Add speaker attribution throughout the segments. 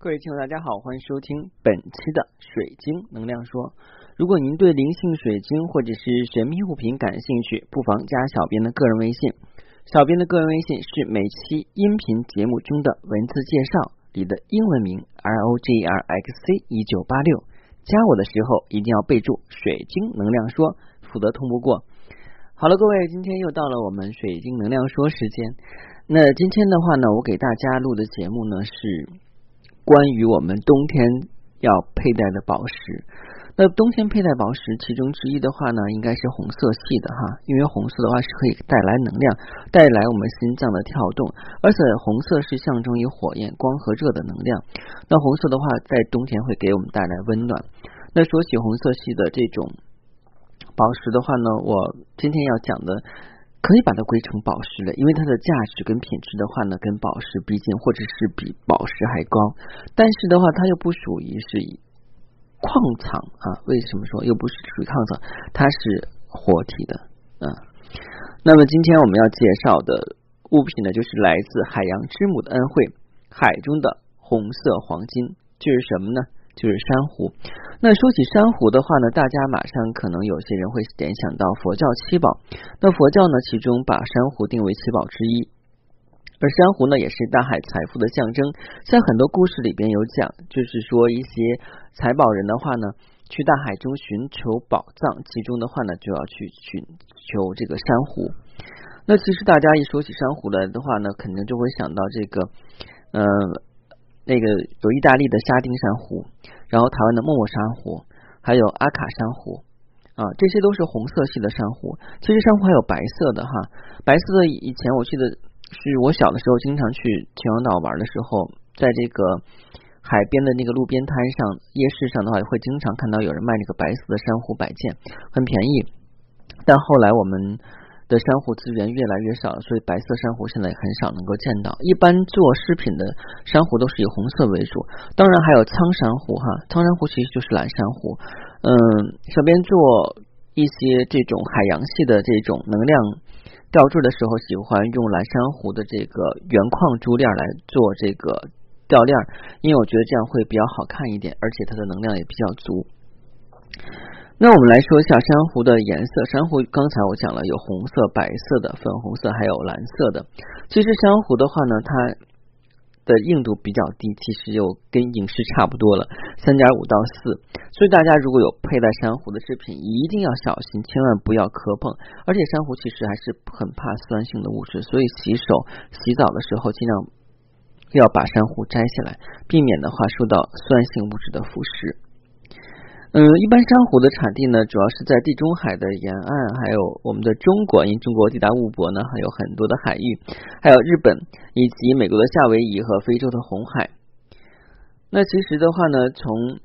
Speaker 1: 各位听友，大家好，欢迎收听本期的水晶能量说。如果您对灵性水晶或者是神秘物品感兴趣，不妨加小编的个人微信。小编的个人微信是每期音频节目中的文字介绍里的英文名 R O G R X C 一九八六。加我的时候一定要备注“水晶能量说”，否则通不过。好了，各位，今天又到了我们水晶能量说时间。那今天的话呢，我给大家录的节目呢是。关于我们冬天要佩戴的宝石，那冬天佩戴宝石其中之一的话呢，应该是红色系的哈，因为红色的话是可以带来能量，带来我们心脏的跳动，而且红色是象征于火焰、光和热的能量。那红色的话，在冬天会给我们带来温暖。那说起红色系的这种宝石的话呢，我今天要讲的。可以把它归成宝石了，因为它的价值跟品质的话呢，跟宝石毕竟，或者是比宝石还高。但是的话，它又不属于是以矿藏啊。为什么说又不是属于矿藏？它是活体的啊。那么今天我们要介绍的物品呢，就是来自海洋之母的恩惠——海中的红色黄金。这是什么呢？就是珊瑚。那说起珊瑚的话呢，大家马上可能有些人会联想到佛教七宝。那佛教呢，其中把珊瑚定为七宝之一，而珊瑚呢，也是大海财富的象征。在很多故事里边有讲，就是说一些财宝人的话呢，去大海中寻求宝藏，其中的话呢，就要去寻求这个珊瑚。那其实大家一说起珊瑚来的话呢，肯定就会想到这个，嗯。那个有意大利的沙丁珊瑚，然后台湾的默默珊瑚，还有阿卡珊瑚啊，这些都是红色系的珊瑚。其实珊瑚还有白色的哈，白色的以前我记得是我小的时候经常去秦皇岛玩的时候，在这个海边的那个路边摊上、夜市上的话，会经常看到有人卖那个白色的珊瑚摆件，很便宜。但后来我们。的珊瑚资源越来越少，所以白色珊瑚现在也很少能够见到。一般做饰品的珊瑚都是以红色为主，当然还有苍珊瑚哈，苍珊瑚其实就是蓝珊瑚。嗯，小编做一些这种海洋系的这种能量吊坠的时候，喜欢用蓝珊瑚的这个原矿珠链来做这个吊链，因为我觉得这样会比较好看一点，而且它的能量也比较足。那我们来说一下珊瑚的颜色。珊瑚刚才我讲了，有红色、白色的、粉红色，还有蓝色的。其实珊瑚的话呢，它的硬度比较低，其实就跟萤石差不多了，三点五到四。所以大家如果有佩戴珊瑚的饰品，一定要小心，千万不要磕碰。而且珊瑚其实还是很怕酸性的物质，所以洗手、洗澡的时候尽量要把珊瑚摘下来，避免的话受到酸性物质的腐蚀。嗯，一般珊瑚的产地呢，主要是在地中海的沿岸，还有我们的中国，因为中国地大物博呢，还有很多的海域，还有日本以及美国的夏威夷和非洲的红海。那其实的话呢，从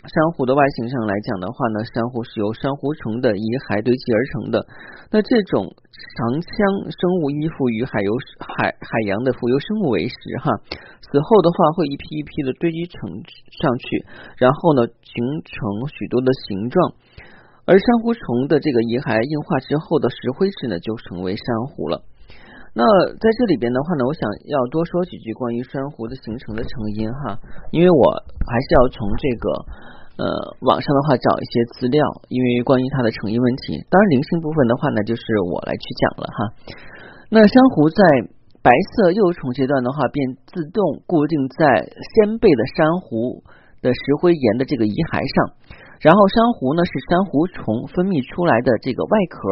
Speaker 1: 珊瑚的外形上来讲的话呢，珊瑚是由珊瑚虫的遗骸堆积而成的。那这种长腔生物依附于海游海海洋的浮游生物为食哈，死后的话会一批一批的堆积成上去，然后呢形成许多的形状。而珊瑚虫的这个遗骸硬化之后的石灰质呢，就成为珊瑚了。那在这里边的话呢，我想要多说几句关于珊瑚的形成的成因哈，因为我还是要从这个呃网上的话找一些资料，因为关于它的成因问题。当然灵性部分的话呢，就是我来去讲了哈。那珊瑚在白色幼虫阶段的话，便自动固定在先辈的珊瑚的石灰岩的这个遗骸上，然后珊瑚呢是珊瑚虫分泌出来的这个外壳，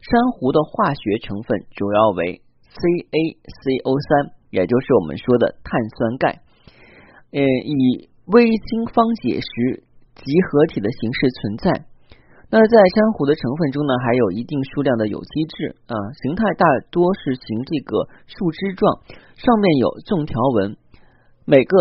Speaker 1: 珊瑚的化学成分主要为。CaCO 三，也就是我们说的碳酸钙，呃，以微晶方解石集合体的形式存在。那在珊瑚的成分中呢，还有一定数量的有机质啊，形态大多是形这个树枝状，上面有纵条纹。每个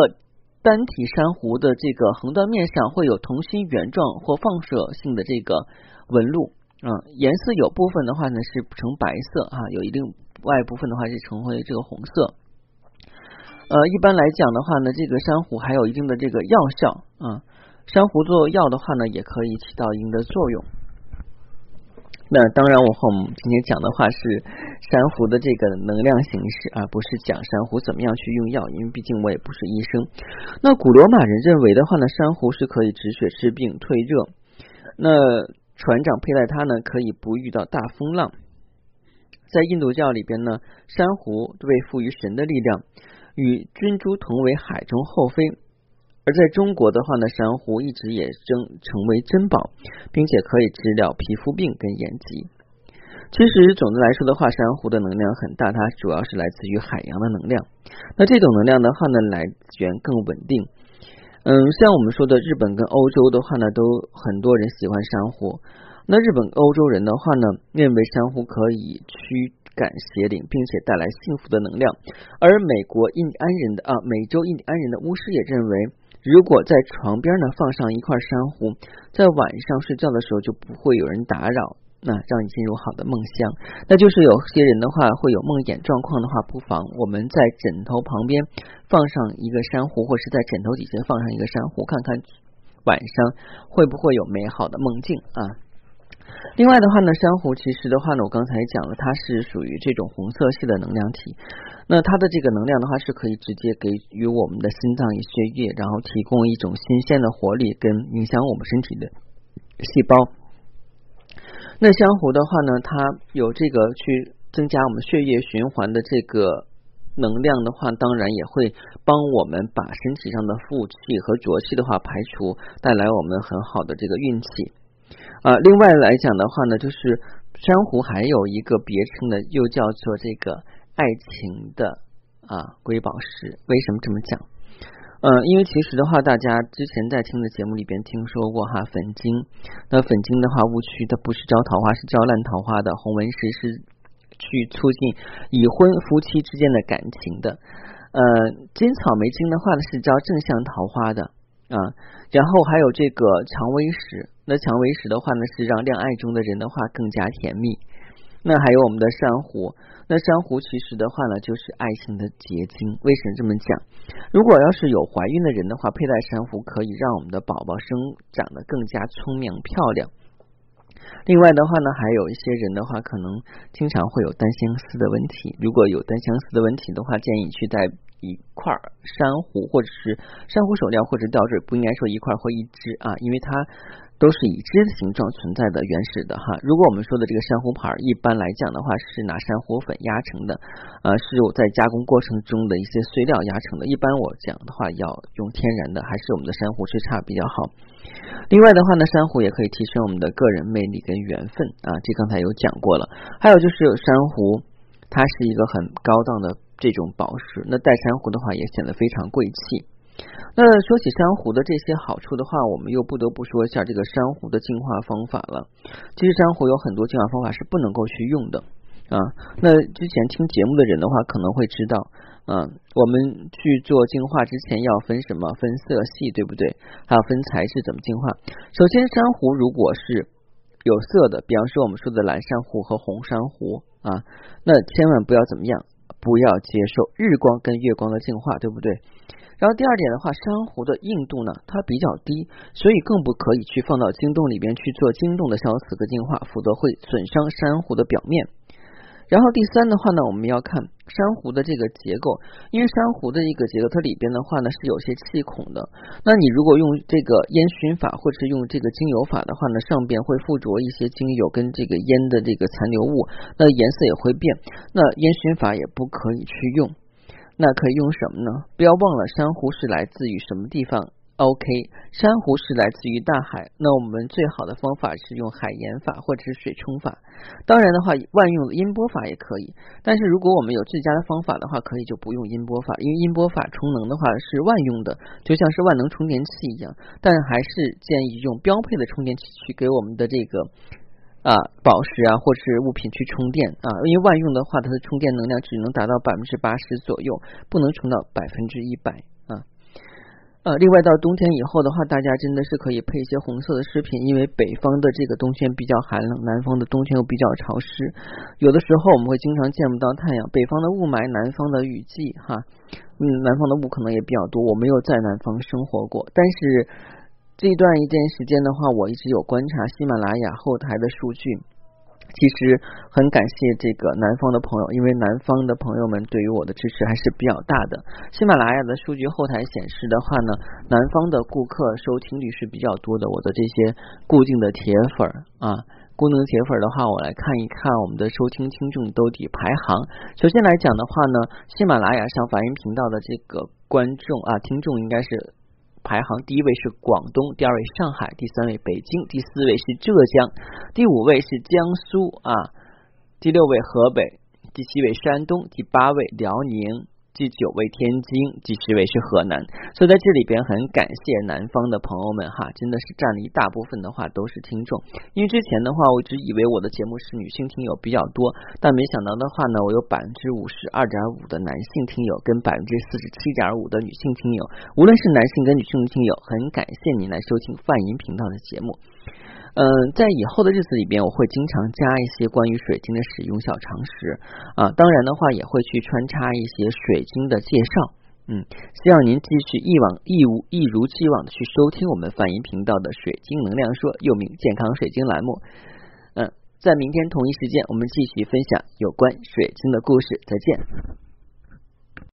Speaker 1: 单体珊瑚的这个横断面上会有同心圆状或放射性的这个纹路啊，颜色有部分的话呢是呈白色啊，有一定。外部分的话是成为这个红色，呃，一般来讲的话呢，这个珊瑚还有一定的这个药效啊，珊瑚做药的话呢，也可以起到一定的作用。那当然，我和我们今天讲的话是珊瑚的这个能量形式，而不是讲珊瑚怎么样去用药，因为毕竟我也不是医生。那古罗马人认为的话呢，珊瑚是可以止血治病、退热。那船长佩戴它呢，可以不遇到大风浪。在印度教里边呢，珊瑚被赋予神的力量，与君珠同为海中后妃。而在中国的话呢，珊瑚一直也争成为珍宝，并且可以治疗皮肤病跟眼疾。其实总的来说的话，珊瑚的能量很大，它主要是来自于海洋的能量。那这种能量的话呢，来源更稳定。嗯，像我们说的日本跟欧洲的话呢，都很多人喜欢珊瑚。那日本、欧洲人的话呢，认为珊瑚可以驱赶邪灵，并且带来幸福的能量。而美国印第安人的啊，美洲印第安人的巫师也认为。如果在床边呢放上一块珊瑚，在晚上睡觉的时候就不会有人打扰，那让你进入好的梦乡。那就是有些人的话会有梦魇状况的话，不妨我们在枕头旁边放上一个珊瑚，或是在枕头底下放上一个珊瑚，看看晚上会不会有美好的梦境啊。另外的话呢，珊瑚其实的话呢，我刚才讲了，它是属于这种红色系的能量体。那它的这个能量的话，是可以直接给予我们的心脏与血液，然后提供一种新鲜的活力，跟影响我们身体的细胞。那珊瑚的话呢，它有这个去增加我们血液循环的这个能量的话，当然也会帮我们把身体上的负气和浊气的话排除，带来我们很好的这个运气。啊，另外来讲的话呢，就是珊瑚还有一个别称呢，又叫做这个爱情的啊瑰宝石。为什么这么讲？嗯，因为其实的话，大家之前在听的节目里边听说过哈，粉晶。那粉晶的话，误区它不是招桃花，是招烂桃花的。红纹石是去促进已婚夫妻之间的感情的。呃，金草莓晶的话呢，是招正向桃花的。啊，然后还有这个蔷薇石，那蔷薇石的话呢，是让恋爱中的人的话更加甜蜜。那还有我们的珊瑚，那珊瑚其实的话呢，就是爱情的结晶。为什么这么讲？如果要是有怀孕的人的话，佩戴珊瑚可以让我们的宝宝生长得更加聪明漂亮。另外的话呢，还有一些人的话，可能经常会有单相思的问题。如果有单相思的问题的话，建议去戴。一块珊瑚，或者是珊瑚手链，或者吊坠，不应该说一块或一只啊，因为它都是已知的形状存在的原始的哈。如果我们说的这个珊瑚牌，一般来讲的话是拿珊瑚粉压成的，呃，是有在加工过程中的一些碎料压成的。一般我讲的话要用天然的，还是我们的珊瑚去插比较好。另外的话呢，珊瑚也可以提升我们的个人魅力跟缘分啊，这刚才有讲过了。还有就是珊瑚，它是一个很高档的。这种宝石，那戴珊瑚的话也显得非常贵气。那说起珊瑚的这些好处的话，我们又不得不说一下这个珊瑚的净化方法了。其实珊瑚有很多净化方法是不能够去用的啊。那之前听节目的人的话可能会知道，嗯，我们去做净化之前要分什么？分色系，对不对？还要分材质，怎么净化？首先，珊瑚如果是有色的，比方说我们说的蓝珊瑚和红珊瑚啊，那千万不要怎么样。不要接受日光跟月光的净化，对不对？然后第二点的话，珊瑚的硬度呢，它比较低，所以更不可以去放到晶洞里边去做晶洞的消磁和净化，否则会损伤珊瑚的表面。然后第三的话呢，我们要看珊瑚的这个结构，因为珊瑚的一个结构，它里边的话呢是有些气孔的。那你如果用这个烟熏法，或者是用这个精油法的话呢，上边会附着一些精油跟这个烟的这个残留物，那颜色也会变。那烟熏法也不可以去用，那可以用什么呢？不要忘了，珊瑚是来自于什么地方？OK，珊瑚是来自于大海，那我们最好的方法是用海盐法或者是水冲法。当然的话，万用音波法也可以。但是如果我们有最佳的方法的话，可以就不用音波法，因为音波法充能的话是万用的，就像是万能充电器一样。但还是建议用标配的充电器去给我们的这个啊宝石啊或是物品去充电啊，因为万用的话，它的充电能量只能达到百分之八十左右，不能充到百分之一百。呃，另外到冬天以后的话，大家真的是可以配一些红色的饰品，因为北方的这个冬天比较寒冷，南方的冬天又比较潮湿，有的时候我们会经常见不到太阳，北方的雾霾，南方的雨季，哈，嗯，南方的雾可能也比较多，我没有在南方生活过，但是这段一段时间的话，我一直有观察喜马拉雅后台的数据。其实很感谢这个南方的朋友，因为南方的朋友们对于我的支持还是比较大的。喜马拉雅的数据后台显示的话呢，南方的顾客收听率是比较多的。我的这些固定的铁粉啊，固定铁粉的话，我来看一看我们的收听听众兜底排行。首先来讲的话呢，喜马拉雅上法音频道的这个观众啊，听众应该是。排行第一位是广东，第二位上海，第三位北京，第四位是浙江，第五位是江苏啊，第六位河北，第七位山东，第八位辽宁。第九位天津，第十位是河南，所以在这里边很感谢南方的朋友们哈，真的是占了一大部分的话都是听众。因为之前的话，我一直以为我的节目是女性听友比较多，但没想到的话呢，我有百分之五十二点五的男性听友，跟百分之四十七点五的女性听友。无论是男性跟女性的听友，很感谢您来收听泛音频道的节目。嗯，在以后的日子里边，我会经常加一些关于水晶的使用小常识啊，当然的话也会去穿插一些水晶的介绍。嗯，希望您继续一往一无一如既往的去收听我们泛音频道的水晶能量说，又名健康水晶栏目。嗯，在明天同一时间，我们继续分享有关水晶的故事。再见。